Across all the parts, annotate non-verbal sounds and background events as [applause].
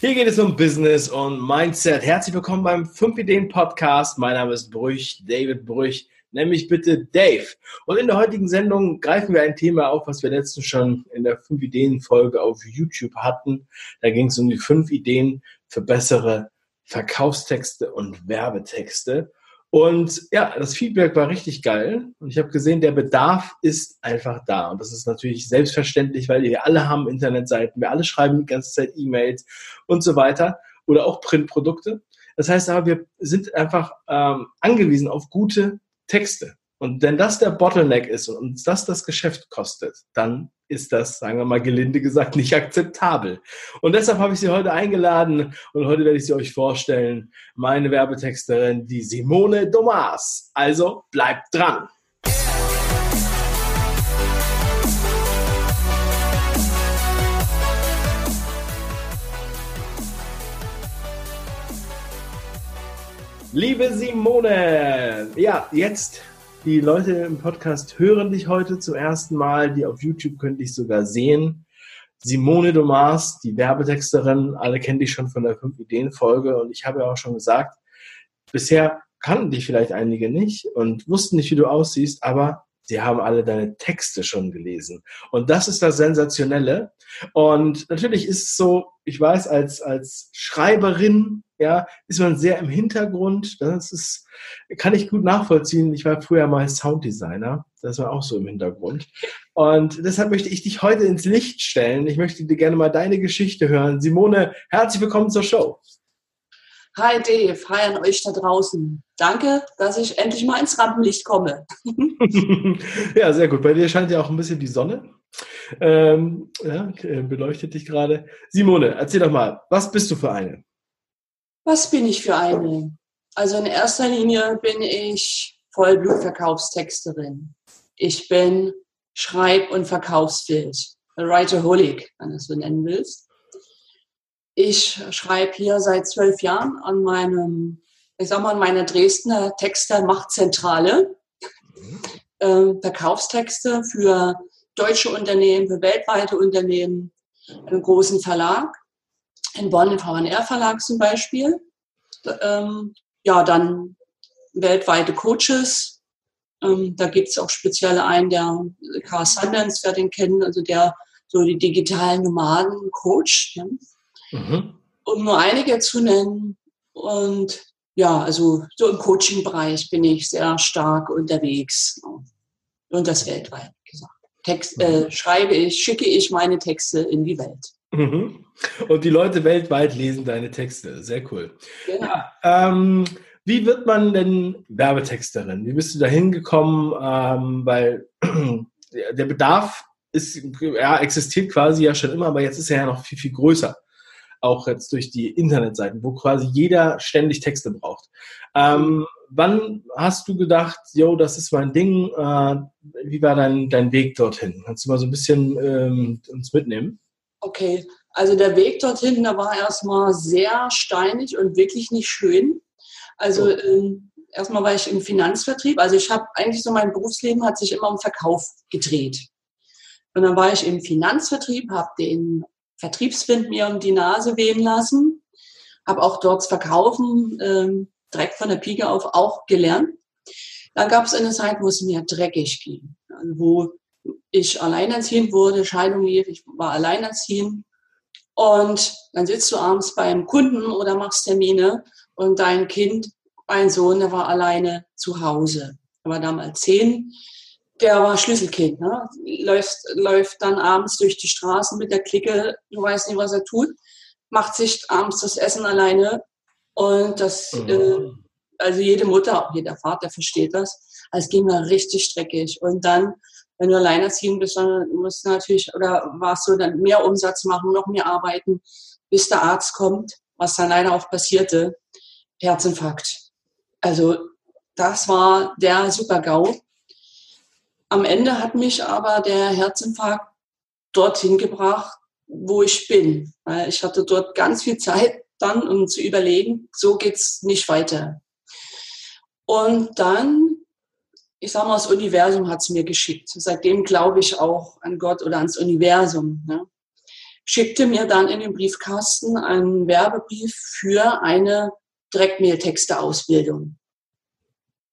Hier geht es um Business und Mindset. Herzlich willkommen beim 5 Ideen Podcast. Mein Name ist Brüch, David Brüch. Nenn mich bitte Dave. Und in der heutigen Sendung greifen wir ein Thema auf, was wir letztens schon in der 5 Ideen Folge auf YouTube hatten. Da ging es um die 5 Ideen für bessere Verkaufstexte und Werbetexte. Und ja, das Feedback war richtig geil. Und ich habe gesehen, der Bedarf ist einfach da. Und das ist natürlich selbstverständlich, weil wir alle haben Internetseiten, wir alle schreiben die ganze Zeit E-Mails und so weiter oder auch Printprodukte. Das heißt aber, wir sind einfach ähm, angewiesen auf gute Texte. Und wenn das der Bottleneck ist und uns das das Geschäft kostet, dann ist das, sagen wir mal gelinde gesagt, nicht akzeptabel. Und deshalb habe ich Sie heute eingeladen und heute werde ich Sie euch vorstellen, meine Werbetexterin, die Simone Domas. Also bleibt dran. Liebe Simone, ja, jetzt die Leute im Podcast hören dich heute zum ersten Mal. Die auf YouTube können dich sogar sehen. Simone Domas, die Werbetexterin, alle kennen dich schon von der 5-Ideen-Folge und ich habe ja auch schon gesagt, bisher kannten dich vielleicht einige nicht und wussten nicht, wie du aussiehst, aber sie haben alle deine Texte schon gelesen. Und das ist das Sensationelle. Und natürlich ist es so, ich weiß, als, als Schreiberin ja, ist man sehr im Hintergrund. Das ist, kann ich gut nachvollziehen. Ich war früher mal Sounddesigner. Das war auch so im Hintergrund. Und deshalb möchte ich dich heute ins Licht stellen. Ich möchte dir gerne mal deine Geschichte hören. Simone, herzlich willkommen zur Show. Hi Dave, hi an euch da draußen. Danke, dass ich endlich mal ins Rampenlicht komme. [laughs] ja, sehr gut. Bei dir scheint ja auch ein bisschen die Sonne. Ähm, ja, beleuchtet dich gerade. Simone, erzähl doch mal, was bist du für eine? Was bin ich für eine? Also in erster Linie bin ich Vollblutverkaufstexterin. Ich bin Schreib- und Verkaufsbild. Writerholic, wenn du es so nennen willst. Ich schreibe hier seit zwölf Jahren an meinem, ich sag mal, an meiner Dresdner Texter-Machtzentrale. Äh, Verkaufstexte für deutsche Unternehmen, für weltweite Unternehmen, einen großen Verlag in Bonn, im VNR Verlag zum Beispiel. Ähm, ja, dann weltweite Coaches. Ähm, da gibt es auch spezielle einen, der Carl Sundance, wer den kennt, also der so die digitalen Nomaden coacht. Ja. Mhm. Um nur einige zu nennen. Und ja, also so im Coaching-Bereich bin ich sehr stark unterwegs. Und das weltweit gesagt. Text, äh, mhm. schreibe ich, schicke ich meine Texte in die Welt. Mhm. Und die Leute weltweit lesen deine Texte. Sehr cool. Genau. Ja, ähm, wie wird man denn Werbetexterin? Wie bist du da hingekommen? Ähm, weil [clears throat] der Bedarf ist, ja, existiert quasi ja schon immer, aber jetzt ist er ja noch viel, viel größer. Auch jetzt durch die Internetseiten, wo quasi jeder ständig Texte braucht. Ähm, wann hast du gedacht, yo, das ist mein Ding? Äh, wie war dein, dein Weg dorthin? Kannst du mal so ein bisschen ähm, uns mitnehmen? Okay, also der Weg dorthin, der war erstmal sehr steinig und wirklich nicht schön. Also oh. ähm, erstmal war ich im Finanzvertrieb. Also ich habe eigentlich so mein Berufsleben hat sich immer um Verkauf gedreht. Und dann war ich im Finanzvertrieb, habe den Vertriebswind mir um die Nase wehen lassen, habe auch dort Verkaufen ähm, direkt von der Pike auf auch gelernt. Dann gab es eine Zeit, wo es mir dreckig ging, wo ich alleinerziehend wurde, Scheidung lief, ich war alleinerziehend. Und dann sitzt du abends beim Kunden oder machst Termine und dein Kind, mein Sohn, der war alleine zu Hause. Er war damals zehn. Der war Schlüsselkind, ne? läuft, läuft dann abends durch die Straßen mit der Clique, du weißt nicht, was er tut, macht sich abends das Essen alleine und das, mhm. äh, also jede Mutter, auch jeder Vater versteht das. Also es ging mir richtig streckig. Und dann wenn du alleinerziehend bist, dann musst du natürlich, oder warst du dann mehr Umsatz machen, noch mehr arbeiten, bis der Arzt kommt, was dann leider auch passierte, Herzinfarkt. Also das war der Super-GAU. Am Ende hat mich aber der Herzinfarkt dorthin gebracht, wo ich bin. Ich hatte dort ganz viel Zeit dann, um zu überlegen, so geht's nicht weiter. Und dann ich sage mal, das Universum hat es mir geschickt. Seitdem glaube ich auch an Gott oder ans Universum. Ne? schickte mir dann in den Briefkasten einen Werbebrief für eine Direktmail-Texte-Ausbildung.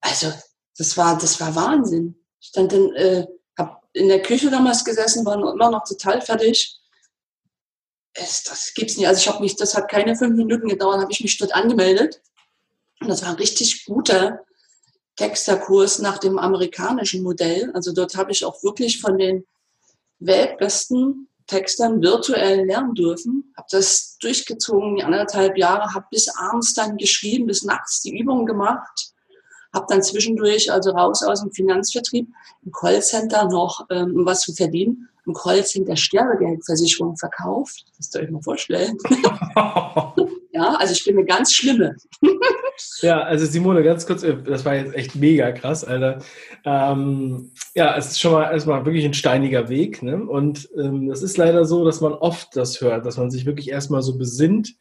Also, das war, das war Wahnsinn. Ich stand dann, äh, hab in der Küche damals gesessen, war immer noch total fertig. Es, das gibt's nicht. Also ich habe mich, das hat keine fünf Minuten gedauert, habe ich mich dort angemeldet. Und das war ein richtig guter Texterkurs nach dem amerikanischen Modell. Also dort habe ich auch wirklich von den weltbesten Textern virtuell lernen dürfen. Habe das durchgezogen, die anderthalb Jahre, habe bis abends dann geschrieben, bis nachts die Übungen gemacht. Habe dann zwischendurch, also raus aus dem Finanzvertrieb, im Callcenter noch ähm, was zu verdienen. Im Callcenter Sterbegeldversicherung verkauft. Das könnt ihr euch mal vorstellen. [laughs] ja, also ich bin eine ganz schlimme. Ja, also Simone, ganz kurz, äh, das war jetzt echt mega krass, Alter. Ähm, ja, es ist schon mal erstmal wirklich ein steiniger Weg. Ne? Und ähm, es ist leider so, dass man oft das hört, dass man sich wirklich erstmal so besinnt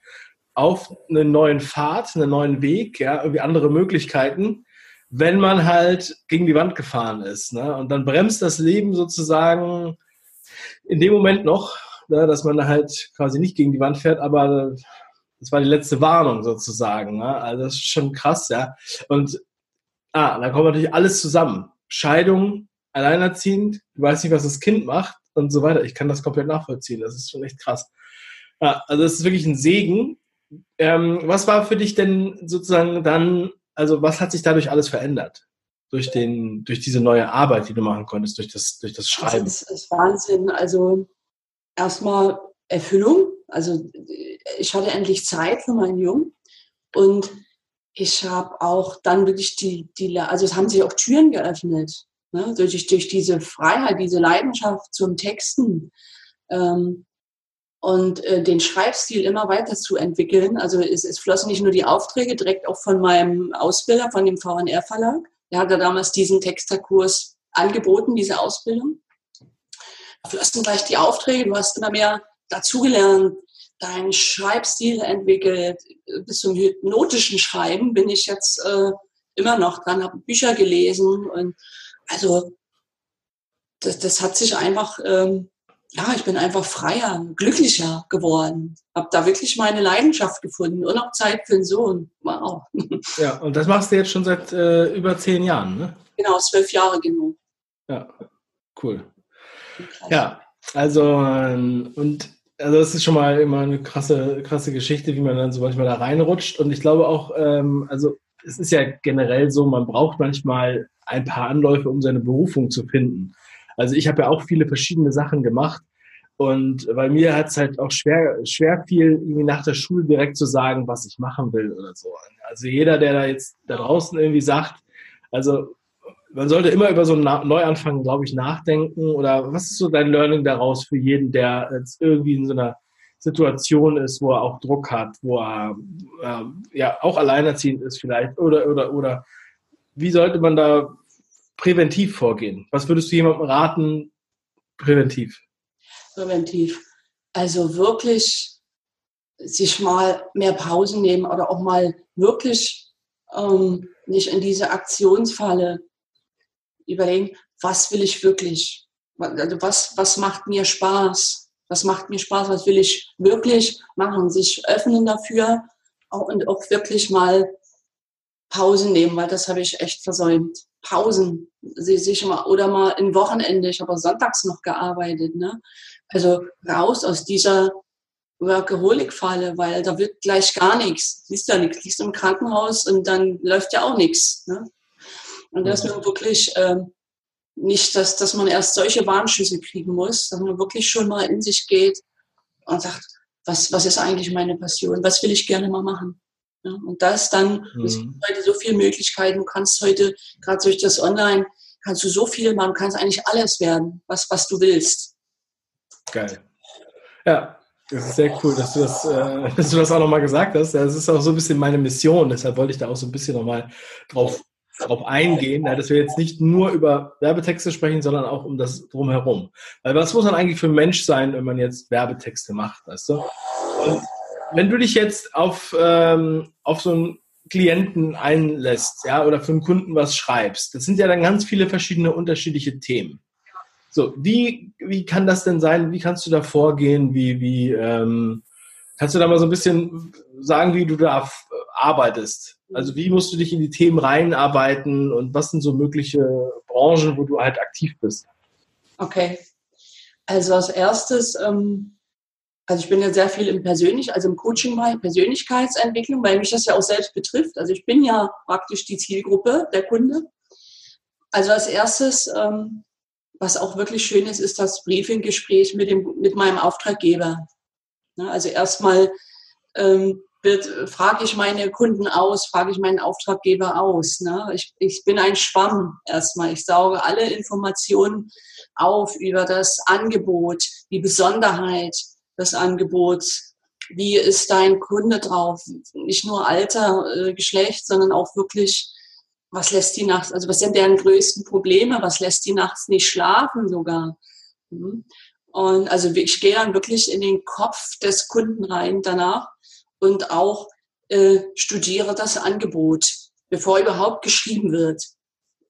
auf einen neuen Pfad, einen neuen Weg, ja, irgendwie andere Möglichkeiten, wenn man halt gegen die Wand gefahren ist. Ne? Und dann bremst das Leben sozusagen in dem Moment noch, ne, dass man halt quasi nicht gegen die Wand fährt, aber das war die letzte Warnung sozusagen. Ne? Also das ist schon krass, ja. Und ah, da kommt natürlich alles zusammen. Scheidung, alleinerziehend, du weißt nicht, was das Kind macht und so weiter. Ich kann das komplett nachvollziehen. Das ist schon echt krass. Ja, also es ist wirklich ein Segen. Ähm, was war für dich denn sozusagen dann, also was hat sich dadurch alles verändert? Durch, den, durch diese neue Arbeit, die du machen konntest, durch das, durch das Schreiben? Das ist, ist Wahnsinn. Also erstmal Erfüllung. Also ich hatte endlich Zeit für meinen Jungen und ich habe auch dann wirklich die, die, also es haben sich auch Türen geöffnet ne? durch, durch diese Freiheit, diese Leidenschaft zum Texten ähm, und äh, den Schreibstil immer weiter zu entwickeln. Also es, es flossen nicht nur die Aufträge direkt auch von meinem Ausbilder, von dem VNR Verlag. Der hatte damals diesen Texterkurs angeboten, diese Ausbildung. Da flossen gleich die Aufträge, du hast immer mehr dazugelernt, deinen Schreibstil entwickelt. Bis zum hypnotischen Schreiben bin ich jetzt äh, immer noch dran, habe Bücher gelesen und also das, das hat sich einfach, ähm, ja, ich bin einfach freier, glücklicher geworden. Habe da wirklich meine Leidenschaft gefunden und auch Zeit für den Sohn. Wow. [laughs] Ja, und das machst du jetzt schon seit äh, über zehn Jahren, ne? Genau, zwölf Jahre genau. Ja, cool. Ja, also ähm, und also das ist schon mal immer eine krasse, krasse Geschichte, wie man dann so manchmal da reinrutscht. Und ich glaube auch, ähm, also es ist ja generell so, man braucht manchmal ein paar Anläufe, um seine Berufung zu finden. Also ich habe ja auch viele verschiedene Sachen gemacht. Und bei mir hat es halt auch schwer, schwer viel, irgendwie nach der Schule direkt zu sagen, was ich machen will oder so. Also jeder, der da jetzt da draußen irgendwie sagt, also man sollte immer über so einen Neuanfang, glaube ich, nachdenken. Oder was ist so dein Learning daraus für jeden, der jetzt irgendwie in so einer Situation ist, wo er auch Druck hat, wo er äh, ja auch alleinerziehend ist vielleicht oder oder oder wie sollte man da präventiv vorgehen? Was würdest du jemandem raten, präventiv? Präventiv. Also wirklich sich mal mehr Pausen nehmen oder auch mal wirklich ähm, nicht in diese Aktionsfalle überlegen, was will ich wirklich? Also was, was macht mir Spaß? Was macht mir Spaß? Was will ich wirklich machen? Sich öffnen dafür und auch wirklich mal Pausen nehmen, weil das habe ich echt versäumt. Pausen, sich mal, oder mal ein Wochenende, ich habe sonntags noch gearbeitet, ne? Also raus aus dieser Workaholic-Falle, weil da wird gleich gar nichts. Siehst ja nichts, liegst im Krankenhaus und dann läuft ja auch nichts. Ne? Und dass man wirklich ähm, nicht, dass, dass man erst solche Warnschüsse kriegen muss, dass man wirklich schon mal in sich geht und sagt, was, was ist eigentlich meine Passion? Was will ich gerne mal machen? Ja, und das dann, mhm. es gibt heute so viele Möglichkeiten, du kannst heute, gerade durch das Online, kannst du so viel machen, kannst eigentlich alles werden, was, was du willst. Geil. Ja, das ist sehr cool, dass du das, äh, [laughs] dass du das auch nochmal gesagt hast. Das ist auch so ein bisschen meine Mission, deshalb wollte ich da auch so ein bisschen nochmal drauf, drauf eingehen, ja, dass wir jetzt nicht nur über Werbetexte sprechen, sondern auch um das drumherum. Weil was muss man eigentlich für ein Mensch sein, wenn man jetzt Werbetexte macht, weißt du? Und wenn du dich jetzt auf, ähm, auf so einen Klienten einlässt, ja, oder für einen Kunden was schreibst, das sind ja dann ganz viele verschiedene unterschiedliche Themen. So, wie, wie kann das denn sein? Wie kannst du da vorgehen? Wie, wie, ähm, kannst du da mal so ein bisschen sagen, wie du da arbeitest? Also wie musst du dich in die Themen reinarbeiten und was sind so mögliche Branchen, wo du halt aktiv bist? Okay. Also als erstes, ähm, also ich bin ja sehr viel im Persönlich, also im Coaching, Persönlichkeitsentwicklung, weil mich das ja auch selbst betrifft. Also ich bin ja praktisch die Zielgruppe der Kunde. Also als erstes, ähm, was auch wirklich schön ist, ist das Briefinggespräch mit, dem, mit meinem Auftraggeber. Ne, also erstmal ähm, frage ich meine Kunden aus, frage ich meinen Auftraggeber aus. Ne? Ich, ich bin ein Schwamm erstmal. Ich sauge alle Informationen auf über das Angebot, die Besonderheit des Angebots. Wie ist dein Kunde drauf? Nicht nur Alter, äh, Geschlecht, sondern auch wirklich, was lässt die nachts, also was sind deren größten Probleme? Was lässt die nachts nicht schlafen sogar? Mhm. Und also ich gehe dann wirklich in den Kopf des Kunden rein danach und auch äh, studiere das Angebot, bevor überhaupt geschrieben wird.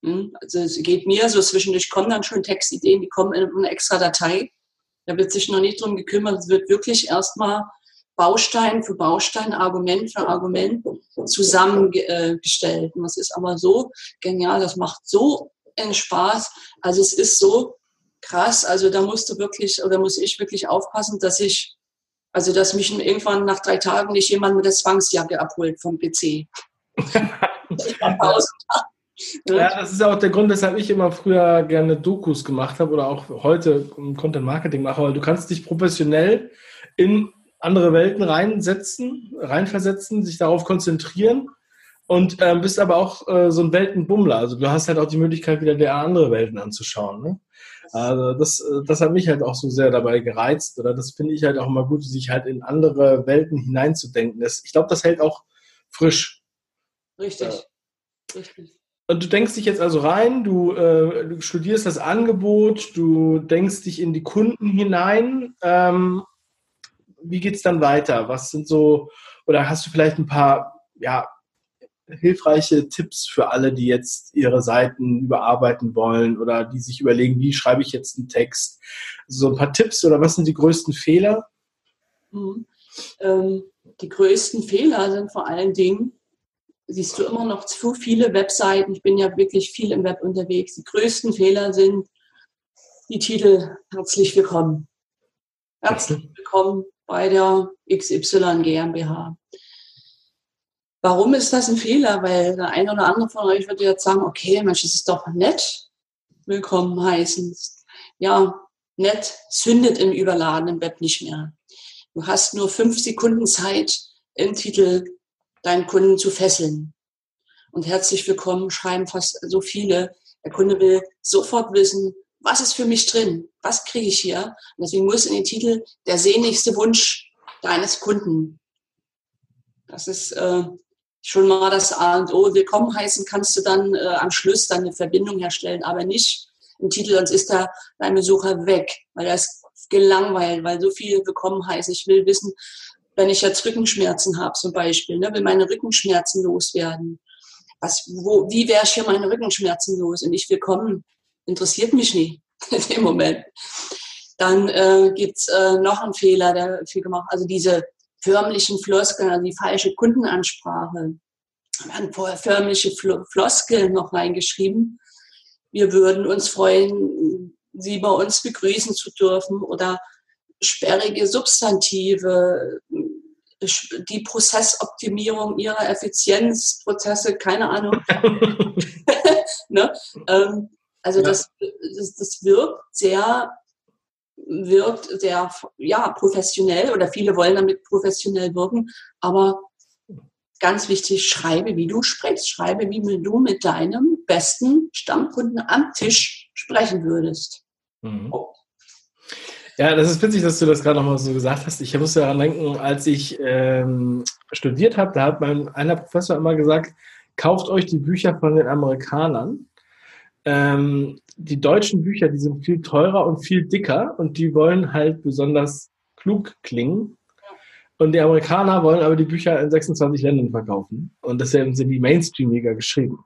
Hm? Also es geht mir so zwischendurch kommen dann schon Textideen, die kommen in eine extra Datei. Da wird sich noch nicht drum gekümmert. Es wird wirklich erstmal Baustein für Baustein, Argument für Argument zusammengestellt. Und das ist aber so genial, das macht so einen Spaß. Also es ist so krass. Also da musst du wirklich, oder muss ich wirklich aufpassen, dass ich also, dass mich irgendwann nach drei Tagen nicht jemand mit der Zwangsjacke abholt vom PC. [laughs] ja, das ist auch der Grund, weshalb ich immer früher gerne Dokus gemacht habe oder auch heute Content Marketing mache, weil du kannst dich professionell in andere Welten reinsetzen, reinversetzen, sich darauf konzentrieren und äh, bist aber auch äh, so ein Weltenbummler. Also du hast halt auch die Möglichkeit, wieder der andere Welten anzuschauen. Ne? Also das, äh, das hat mich halt auch so sehr dabei gereizt oder das finde ich halt auch immer gut, sich halt in andere Welten hineinzudenken. Das, ich glaube, das hält auch frisch. Richtig. Ja. Richtig. Und du denkst dich jetzt also rein, du, äh, du, studierst das Angebot, du denkst dich in die Kunden hinein. Ähm, wie geht es dann weiter? Was sind so, oder hast du vielleicht ein paar ja, hilfreiche Tipps für alle, die jetzt ihre Seiten überarbeiten wollen oder die sich überlegen, wie schreibe ich jetzt einen Text? So ein paar Tipps oder was sind die größten Fehler? Mhm. Ähm, die größten Fehler sind vor allen Dingen, siehst du immer noch zu viele Webseiten. Ich bin ja wirklich viel im Web unterwegs. Die größten Fehler sind die Titel Herzlich willkommen. Herzlich willkommen bei der XY GmbH. Warum ist das ein Fehler? Weil der eine oder andere von euch würde jetzt sagen, okay, Mensch, das ist doch nett, willkommen heißen. Ja, nett zündet im überladenen Web nicht mehr. Du hast nur fünf Sekunden Zeit, im Titel deinen Kunden zu fesseln. Und herzlich willkommen schreiben fast so viele. Der Kunde will sofort wissen, was ist für mich drin? Was kriege ich hier? Und deswegen muss in den Titel der sehnlichste Wunsch deines Kunden. Das ist äh, schon mal das A und O willkommen heißen, kannst du dann äh, am Schluss dann eine Verbindung herstellen, aber nicht im Titel, sonst ist da dein Besucher weg, weil ist gelangweilt, weil so viel willkommen heißt. Ich will wissen, wenn ich jetzt Rückenschmerzen habe zum Beispiel, ne, will meine Rückenschmerzen loswerden. Was, wo, wie wäre ich hier meine Rückenschmerzen los? Und ich willkommen, interessiert mich nie [laughs] in dem Moment. Dann äh, gibt's äh, noch einen Fehler, der viel gemacht, also diese förmlichen Floskeln, also die falsche Kundenansprache. Wir haben vorher förmliche Floskeln noch reingeschrieben. Wir würden uns freuen, Sie bei uns begrüßen zu dürfen oder sperrige Substantive, die Prozessoptimierung ihrer Effizienzprozesse, keine Ahnung. [laughs] [laughs] ne? ähm, also ja. das, das, das wirkt sehr wirkt sehr ja, professionell oder viele wollen damit professionell wirken, aber ganz wichtig, schreibe, wie du sprichst, schreibe, wie du mit deinem besten Stammkunden am Tisch sprechen würdest. Mhm. Ja, das ist witzig, dass du das gerade nochmal so gesagt hast. Ich musste daran denken, als ich ähm, studiert habe, da hat mein einer Professor immer gesagt, kauft euch die Bücher von den Amerikanern. Ähm, die deutschen Bücher, die sind viel teurer und viel dicker und die wollen halt besonders klug klingen. Und die Amerikaner wollen aber die Bücher in 26 Ländern verkaufen. Und deshalb sind die mainstreamiger geschrieben.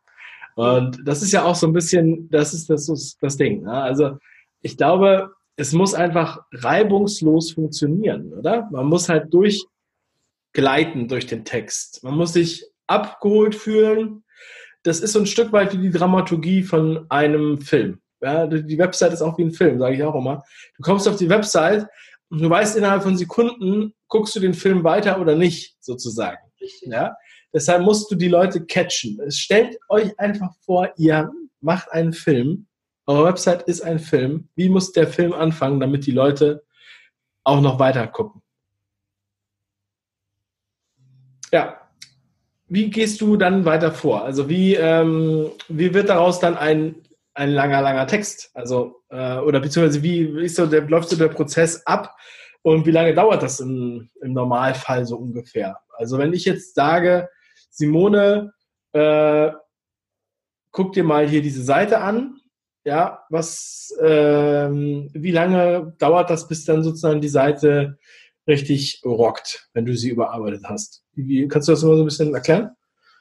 Und das ist ja auch so ein bisschen, das ist das, das Ding. Ne? Also ich glaube, es muss einfach reibungslos funktionieren, oder? Man muss halt durchgleiten durch den Text. Man muss sich abgeholt fühlen. Das ist so ein Stück weit wie die Dramaturgie von einem Film. Ja, die Website ist auch wie ein Film, sage ich auch immer. Du kommst auf die Website und du weißt innerhalb von Sekunden, guckst du den Film weiter oder nicht, sozusagen. Ja? Deshalb musst du die Leute catchen. Stellt euch einfach vor, ihr macht einen Film. Eure Website ist ein Film. Wie muss der Film anfangen, damit die Leute auch noch weiter gucken? Ja. Wie gehst du dann weiter vor? Also wie, ähm, wie wird daraus dann ein ein langer, langer Text. Also, äh, oder beziehungsweise wie ist so der, läuft so der Prozess ab und wie lange dauert das im, im Normalfall so ungefähr? Also, wenn ich jetzt sage, Simone, äh, guck dir mal hier diese Seite an. Ja, was, ähm, wie lange dauert das, bis dann sozusagen die Seite richtig rockt, wenn du sie überarbeitet hast? Wie, kannst du das mal so ein bisschen erklären?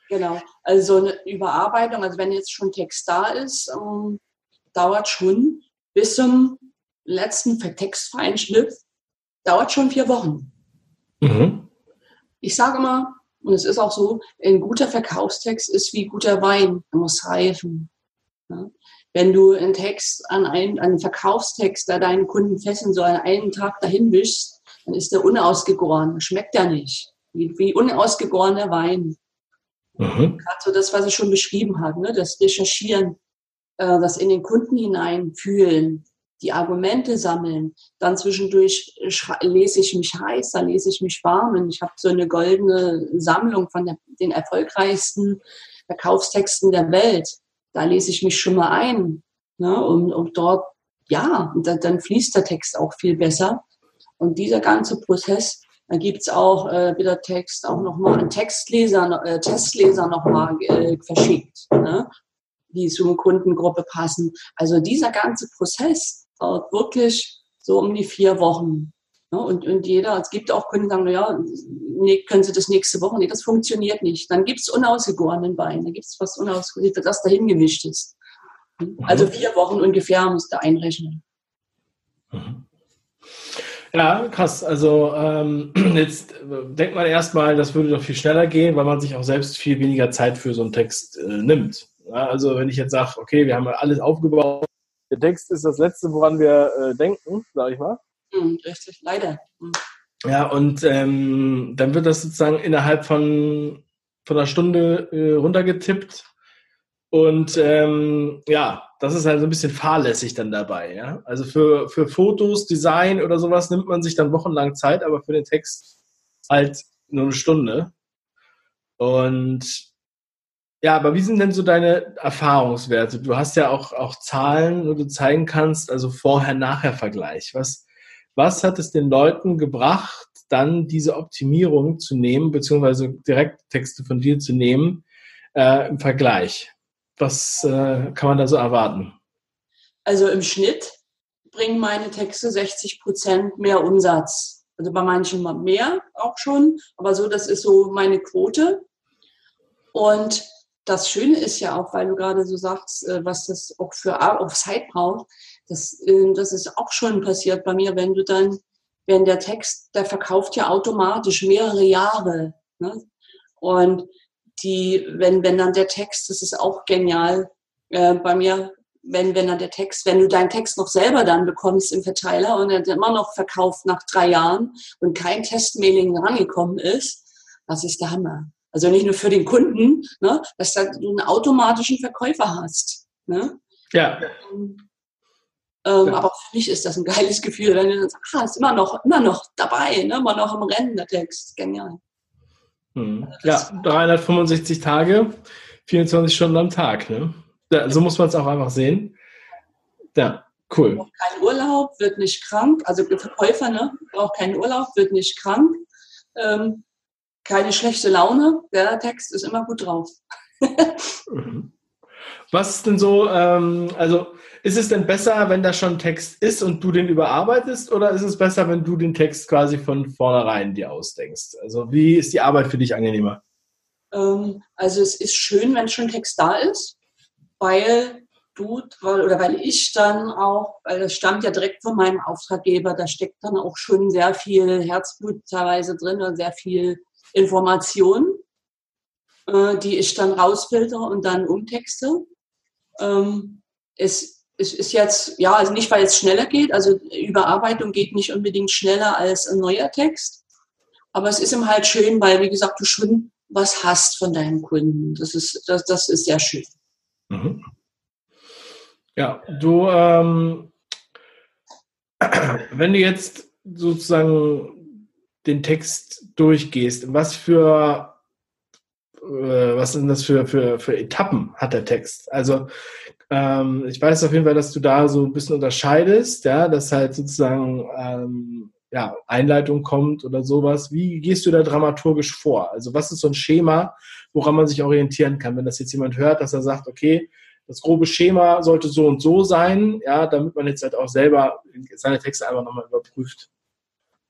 Genau, also eine Überarbeitung, also wenn jetzt schon Text da ist, ähm, dauert schon bis zum letzten Textvereinschliff, dauert schon vier Wochen. Mhm. Ich sage immer, und es ist auch so, ein guter Verkaufstext ist wie guter Wein, er muss reifen. Ja? Wenn du einen Text an einen, einen Verkaufstext, der deinen Kunden fesseln soll, an einen Tag dahin wischst, dann ist der unausgegoren, schmeckt er nicht. Wie, wie unausgegorener Wein. Mhm. Gerade so das, was ich schon beschrieben habe, ne? das Recherchieren, äh, das in den Kunden hineinfühlen, die Argumente sammeln. Dann zwischendurch lese ich mich heiß, dann lese ich mich warm. Und ich habe so eine goldene Sammlung von der, den erfolgreichsten Verkaufstexten der Welt. Da lese ich mich schon mal ein. Ne? Und, und dort, ja, und dann, dann fließt der Text auch viel besser. Und dieser ganze Prozess, dann gibt's auch äh, wieder Text, auch nochmal einen Textleser, äh, Testleser nochmal äh, verschickt, ne? die zur Kundengruppe passen. Also dieser ganze Prozess dauert wirklich so um die vier Wochen. Ne? Und, und jeder, es gibt auch Kunden, die sagen, ja, nee, können Sie das nächste Woche? Nee, das funktioniert nicht. Dann gibt's unausgegorenen Wein, dann gibt's was unausgegorenes, das dahin gemischt ist. Also mhm. vier Wochen ungefähr musst du einrechnen. Mhm. Ja, krass. Also ähm, [clears throat] jetzt denkt man erstmal, das würde doch viel schneller gehen, weil man sich auch selbst viel weniger Zeit für so einen Text äh, nimmt. Ja, also wenn ich jetzt sage, okay, wir haben alles aufgebaut, der Text ist das Letzte, woran wir äh, denken, sage ich mal. Mhm, richtig, leider. Mhm. Ja, und ähm, dann wird das sozusagen innerhalb von, von einer Stunde äh, runtergetippt. Und ähm, ja, das ist halt so ein bisschen fahrlässig dann dabei. Ja? Also für, für Fotos, Design oder sowas nimmt man sich dann wochenlang Zeit, aber für den Text halt nur eine Stunde. Und ja, aber wie sind denn so deine Erfahrungswerte? Du hast ja auch, auch Zahlen, wo du zeigen kannst, also Vorher-Nachher-Vergleich. Was, was hat es den Leuten gebracht, dann diese Optimierung zu nehmen, beziehungsweise Direkttexte von dir zu nehmen äh, im Vergleich? Was äh, kann man da so erwarten? Also im Schnitt bringen meine Texte 60 Prozent mehr Umsatz. Also bei manchen mehr auch schon, aber so, das ist so meine Quote. Und das Schöne ist ja auch, weil du gerade so sagst, äh, was das auch für auf Zeit braucht, das, äh, das ist auch schon passiert bei mir, wenn du dann, wenn der Text, der verkauft ja automatisch mehrere Jahre. Ne? Und die, wenn, wenn dann der Text, das ist auch genial äh, bei mir, wenn, wenn dann der Text, wenn du deinen Text noch selber dann bekommst im Verteiler und er immer noch verkauft nach drei Jahren und kein Testmailing rangekommen ist, das ist der Hammer. Also nicht nur für den Kunden, ne, dass du einen automatischen Verkäufer hast. Ne? Ja. Ähm, ja. Aber für mich ist das ein geiles Gefühl, wenn du sagst, ah, ist immer noch, immer noch dabei, ne? immer noch im Rennen, der Text. Genial. Hm. Ja, 365 Tage, 24 Stunden am Tag. Ne? Ja, so muss man es auch einfach sehen. Ja, cool. Braucht keinen Urlaub, wird nicht krank. Also Verkäufer ne? braucht keinen Urlaub, wird nicht krank. Ähm, keine schlechte Laune. Der Text ist immer gut drauf. Mhm. Was ist denn so, ähm, also ist es denn besser, wenn da schon Text ist und du den überarbeitest oder ist es besser, wenn du den Text quasi von vornherein dir ausdenkst? Also wie ist die Arbeit für dich angenehmer? Ähm, also es ist schön, wenn schon Text da ist, weil tut, weil, oder weil ich dann auch, weil das stammt ja direkt von meinem Auftraggeber, da steckt dann auch schon sehr viel Herzblut teilweise drin und sehr viel Information, äh, die ich dann rausfilter und dann umtexte. Ähm, es, es ist jetzt, ja, also nicht, weil es schneller geht, also Überarbeitung geht nicht unbedingt schneller als ein neuer Text, aber es ist ihm halt schön, weil, wie gesagt, du schon was hast von deinem Kunden. Das ist, das, das ist sehr schön. Mhm. Ja, du, ähm, [clears throat] wenn du jetzt sozusagen den Text durchgehst, was für was sind das für, für, für Etappen hat der Text? Also ähm, ich weiß auf jeden Fall, dass du da so ein bisschen unterscheidest, ja, dass halt sozusagen ähm, ja, Einleitung kommt oder sowas. Wie gehst du da dramaturgisch vor? Also was ist so ein Schema, woran man sich orientieren kann, wenn das jetzt jemand hört, dass er sagt, okay, das grobe Schema sollte so und so sein, ja, damit man jetzt halt auch selber seine Texte einfach nochmal überprüft.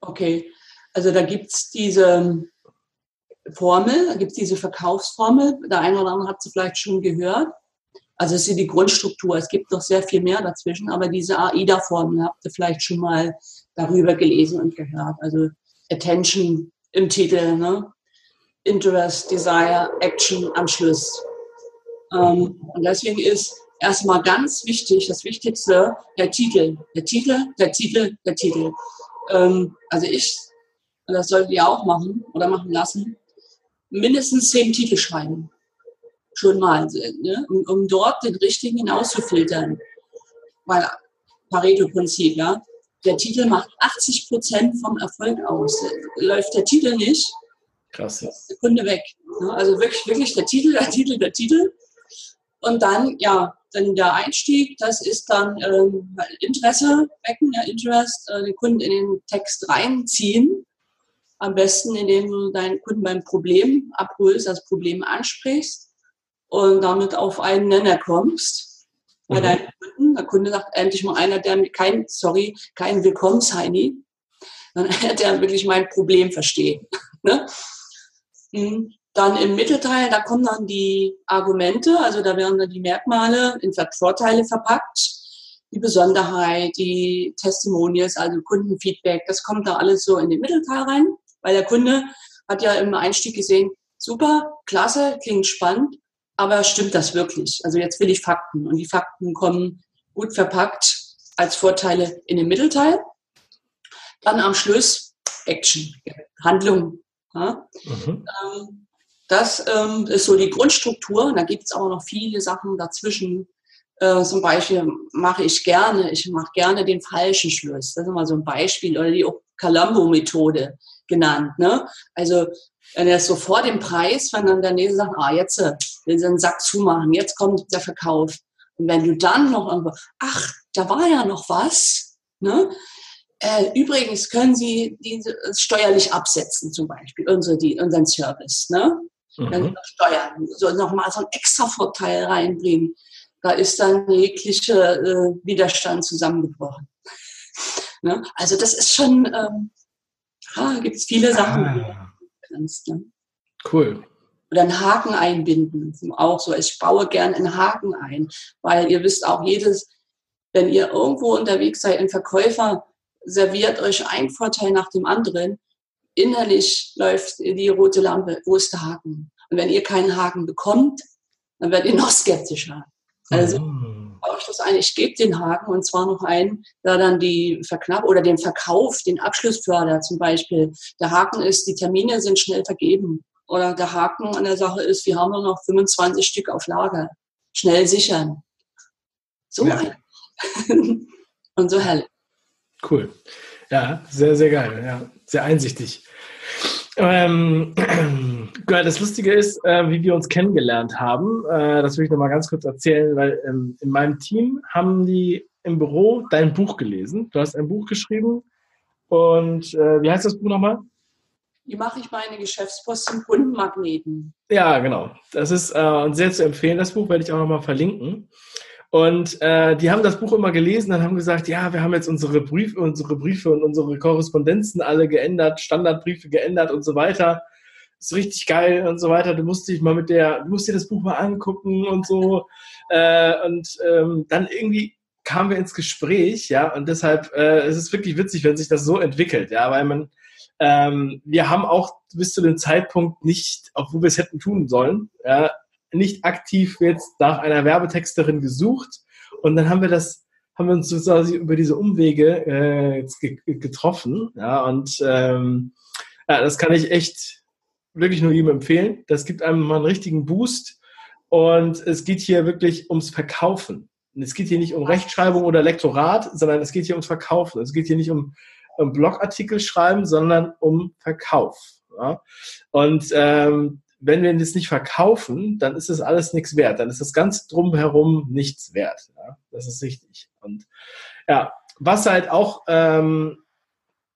Okay, also da gibt es diese Formel, da gibt es diese Verkaufsformel, der eine oder andere hat sie vielleicht schon gehört. Also es ist die Grundstruktur, es gibt noch sehr viel mehr dazwischen, aber diese AIDA-Formel habt ihr vielleicht schon mal darüber gelesen und gehört. Also Attention im Titel, ne? Interest, Desire, Action am Schluss. Ähm, und deswegen ist erstmal ganz wichtig, das Wichtigste, der Titel. Der Titel, der Titel, der Titel. Ähm, also ich, das solltet ihr auch machen oder machen lassen, mindestens zehn Titel schreiben. Schon mal, ne? um, um dort den richtigen hinauszufiltern. Weil Pareto-Prinzip, ja. Der Titel macht 80 Prozent vom Erfolg aus. Läuft der Titel nicht, Krass. ist der Kunde weg. Ne? Also wirklich, wirklich der Titel, der Titel, der Titel. Und dann, ja, dann der Einstieg, das ist dann ähm, Interesse wecken, ja, Interest, äh, den Kunden in den Text reinziehen. Am besten, indem du deinen Kunden beim Problem abholst, das Problem ansprichst und damit auf einen Nenner kommst. Bei mhm. deinen Kunden, der Kunde sagt endlich mal einer, der kein, sorry, kein Willkommensheini, sondern einer, [laughs] der wirklich mein Problem versteht. [laughs] ne? Mhm. Dann im Mittelteil, da kommen dann die Argumente, also da werden dann die Merkmale in Vorteile verpackt, die Besonderheit, die Testimonials, also Kundenfeedback, das kommt da alles so in den Mittelteil rein, weil der Kunde hat ja im Einstieg gesehen, super, klasse, klingt spannend, aber stimmt das wirklich? Also jetzt will ich Fakten und die Fakten kommen gut verpackt als Vorteile in den Mittelteil. Dann am Schluss Action, Handlung. Ja? Mhm. Ähm, das ähm, ist so die Grundstruktur. da gibt es aber noch viele Sachen dazwischen. Äh, zum Beispiel mache ich gerne, ich mache gerne den falschen Schluss. Das ist mal so ein Beispiel. Oder die Columbo-Methode genannt. Ne? Also wenn er so vor dem Preis, wenn dann der Nächste sagt, ah, jetzt äh, will sie einen Sack zumachen, jetzt kommt der Verkauf. Und wenn du dann noch irgendwo, ach, da war ja noch was, ne? Äh, übrigens können Sie diese steuerlich absetzen, zum Beispiel, unsere, die, unseren Service. Ne? mhm. Steuern, so nochmal so einen extra Vorteil reinbringen. Da ist dann jeglicher äh, Widerstand zusammengebrochen. Ne? Also das ist schon, ähm, ah, gibt es viele Sachen. Ah. Kannst, ne? Cool. Oder einen Haken einbinden, auch so. Ich baue gern einen Haken ein, weil ihr wisst auch jedes, wenn ihr irgendwo unterwegs seid, ein Verkäufer serviert euch einen Vorteil nach dem anderen, innerlich läuft die rote Lampe, wo ist der Haken? Und wenn ihr keinen Haken bekommt, dann werdet ihr noch skeptischer. Also oh. Baue ich das ein, ich gebe den Haken und zwar noch einen, der dann die Verknapp oder den Verkauf, den Abschluss fördert zum Beispiel. Der Haken ist, die Termine sind schnell vergeben. Oder der Haken an der Sache ist, wir haben nur noch 25 Stück auf Lager. Schnell sichern. So ja. ein. [laughs] und so hell. Cool. Ja, sehr, sehr geil. Ja, sehr einsichtig. Ähm, [clears throat] das Lustige ist, äh, wie wir uns kennengelernt haben. Äh, das will ich nochmal ganz kurz erzählen, weil ähm, in meinem Team haben die im Büro dein Buch gelesen. Du hast ein Buch geschrieben. Und äh, wie heißt das Buch nochmal? Wie mache ich meine Geschäftspost zum Kundenmagneten? Ja, genau. Das ist äh, sehr zu empfehlen. Das Buch werde ich auch nochmal verlinken. Und äh, die haben das Buch immer gelesen und haben gesagt, ja, wir haben jetzt unsere Briefe, unsere Briefe und unsere Korrespondenzen alle geändert, Standardbriefe geändert und so weiter. ist richtig geil und so weiter. Du musst dich mal mit der, du musst dir das Buch mal angucken und so. Äh, und ähm, dann irgendwie kamen wir ins Gespräch, ja, und deshalb äh, es ist es wirklich witzig, wenn sich das so entwickelt, ja, weil man, ähm, wir haben auch bis zu dem Zeitpunkt nicht, obwohl wir es hätten tun sollen, ja, nicht aktiv jetzt nach einer Werbetexterin gesucht und dann haben wir das, haben wir uns sozusagen über diese Umwege äh, jetzt ge getroffen, ja, und ähm, ja, das kann ich echt wirklich nur ihm empfehlen. Das gibt einem mal einen richtigen Boost und es geht hier wirklich ums Verkaufen. Und es geht hier nicht um Rechtschreibung oder Lektorat, sondern es geht hier ums Verkaufen. Es geht hier nicht um, um Blogartikel schreiben, sondern um Verkauf. Ja? Und ähm, wenn wir das nicht verkaufen, dann ist das alles nichts wert. Dann ist das Ganze drumherum nichts wert. Ja? Das ist richtig. Und ja, was halt auch, ähm,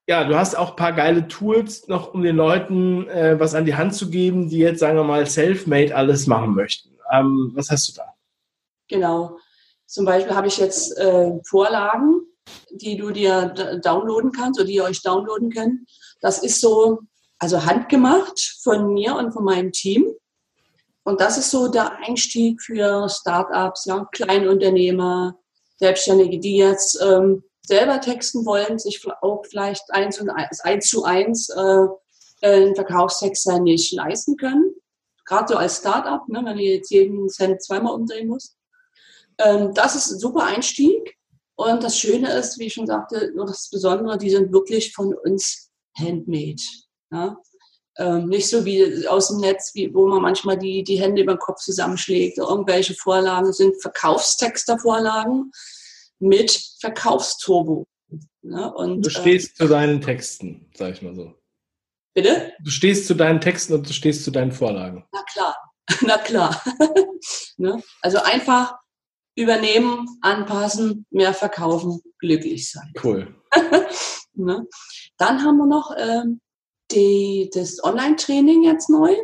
ja, du hast auch ein paar geile Tools noch, um den Leuten äh, was an die Hand zu geben, die jetzt, sagen wir mal, self-made alles machen möchten. Ähm, was hast du da? Genau. Zum Beispiel habe ich jetzt äh, Vorlagen, die du dir downloaden kannst oder die ihr euch downloaden könnt. Das ist so, also handgemacht von mir und von meinem Team. Und das ist so der Einstieg für Startups, ja, Kleinunternehmer, Selbstständige, die jetzt ähm, selber texten wollen, sich auch vielleicht eins, und eins, eins zu eins äh, einen Verkaufstext nicht leisten können. Gerade so als Startup, ne, wenn ihr jetzt jeden Cent zweimal umdrehen muss. Ähm, das ist ein super Einstieg. Und das Schöne ist, wie ich schon sagte, das Besondere, die sind wirklich von uns handmade. Ja? Ähm, nicht so wie aus dem Netz, wie, wo man manchmal die, die Hände über den Kopf zusammenschlägt. Irgendwelche Vorlagen sind Verkaufstextervorlagen mit Verkaufsturbo. Ja? Und, du stehst äh, zu deinen Texten, sag ich mal so. Bitte? Du stehst zu deinen Texten und du stehst zu deinen Vorlagen. Na klar, [laughs] na klar. [laughs] ne? Also einfach übernehmen, anpassen, mehr verkaufen, glücklich sein. Cool. [laughs] ne? Dann haben wir noch ähm, die, das Online-Training jetzt neu,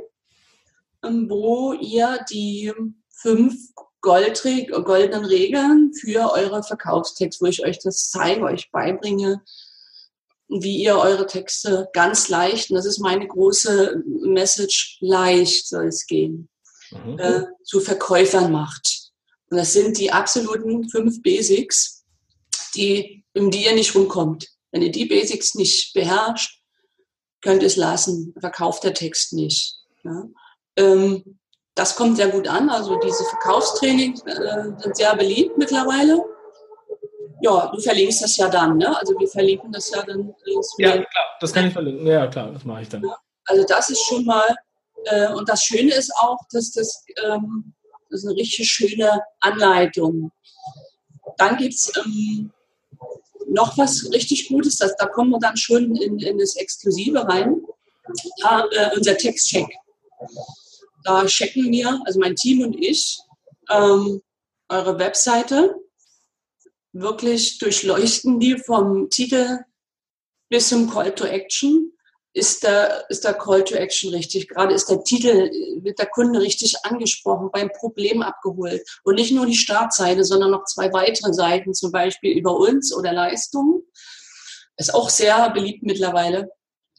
ähm, wo ihr die fünf Goldreg goldenen Regeln für eure Verkaufstext, wo ich euch das zeige, euch beibringe, wie ihr eure Texte ganz leicht, und das ist meine große Message, leicht soll es gehen, mhm. äh, zu Verkäufern macht. Und das sind die absoluten fünf Basics, die, um die ihr nicht rumkommt. Wenn ihr die Basics nicht beherrscht, könnt ihr es lassen, verkauft der Text nicht. Ja. Ähm, das kommt sehr gut an. Also diese Verkaufstrainings äh, sind sehr beliebt mittlerweile. Ja, du verlinkst das ja dann, ne? Also wir verlinken das ja dann. Ja, klar, das kann ich verlinken. Ja, klar, das mache ich dann. Also das ist schon mal, äh, und das Schöne ist auch, dass das ähm, das ist eine richtig schöne Anleitung. Dann gibt es ähm, noch was richtig Gutes, das, da kommen wir dann schon in, in das Exklusive rein. Da, äh, unser Textcheck. Da checken wir, also mein Team und ich, ähm, eure Webseite. Wirklich durchleuchten die vom Titel bis zum Call to Action ist der, ist der Call to Action richtig? Gerade ist der Titel, wird der Kunde richtig angesprochen, beim Problem abgeholt. Und nicht nur die Startseite, sondern noch zwei weitere Seiten, zum Beispiel über uns oder Leistungen. Ist auch sehr beliebt mittlerweile.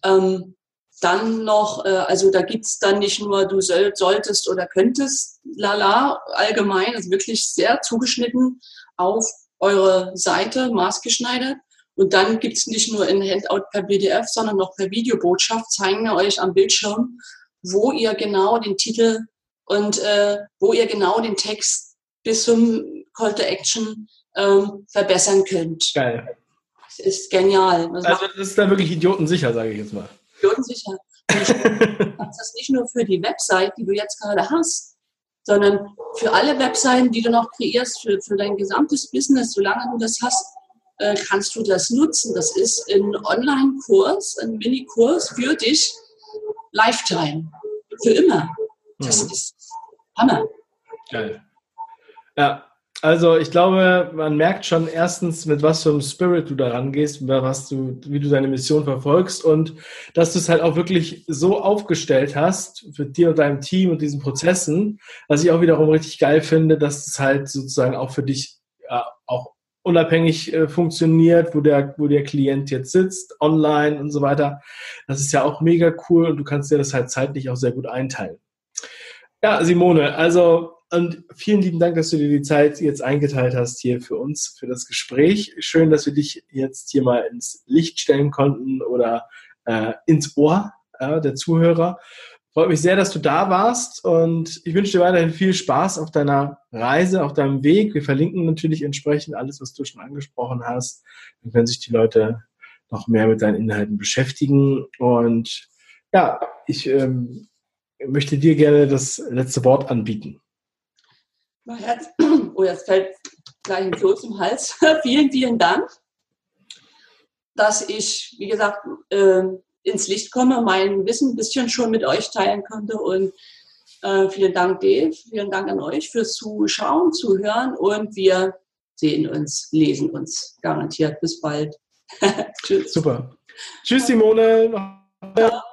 Ähm, dann noch, äh, also da gibt's dann nicht nur du soll, solltest oder könntest, lala, allgemein, ist wirklich sehr zugeschnitten auf eure Seite, maßgeschneidert. Und dann gibt es nicht nur in Handout per PDF, sondern noch per Videobotschaft, zeigen wir euch am Bildschirm, wo ihr genau den Titel und äh, wo ihr genau den Text bis zum Call to Action ähm, verbessern könnt. Geil. Das ist genial. Das also das ist dann wirklich idiotensicher, sage ich jetzt mal. Idiotensicher. [laughs] das ist nicht nur für die Website, die du jetzt gerade hast, sondern für alle Webseiten, die du noch kreierst, für, für dein gesamtes Business, solange du das hast, äh, kannst du das nutzen. Das ist ein Online-Kurs, ein Mini-Kurs für dich, Lifetime, für immer. Das mhm. ist Hammer. Geil. Ja, also ich glaube, man merkt schon erstens, mit was für einem Spirit du da rangehst, was du, wie du deine Mission verfolgst und dass du es halt auch wirklich so aufgestellt hast für dir und deinem Team und diesen Prozessen, was ich auch wiederum richtig geil finde, dass es halt sozusagen auch für dich ja, unabhängig äh, funktioniert, wo der, wo der Klient jetzt sitzt, online und so weiter. Das ist ja auch mega cool und du kannst dir das halt zeitlich auch sehr gut einteilen. Ja, Simone, also und vielen lieben Dank, dass du dir die Zeit jetzt eingeteilt hast hier für uns, für das Gespräch. Schön, dass wir dich jetzt hier mal ins Licht stellen konnten oder äh, ins Ohr äh, der Zuhörer. Freut mich sehr, dass du da warst und ich wünsche dir weiterhin viel Spaß auf deiner Reise, auf deinem Weg. Wir verlinken natürlich entsprechend alles, was du schon angesprochen hast. Dann können sich die Leute noch mehr mit deinen Inhalten beschäftigen. Und ja, ich ähm, möchte dir gerne das letzte Wort anbieten. [clears throat] Oh, jetzt fällt gleich ein Kloß im Hals. [laughs] vielen, vielen Dank, dass ich, wie gesagt, äh, ins Licht komme, mein Wissen ein bisschen schon mit euch teilen konnte. Und äh, vielen Dank, Dave. Vielen Dank an euch fürs Zuschauen, Zuhören. Und wir sehen uns, lesen uns garantiert. Bis bald. [laughs] Tschüss. Super. Tschüss, Simone. Ja.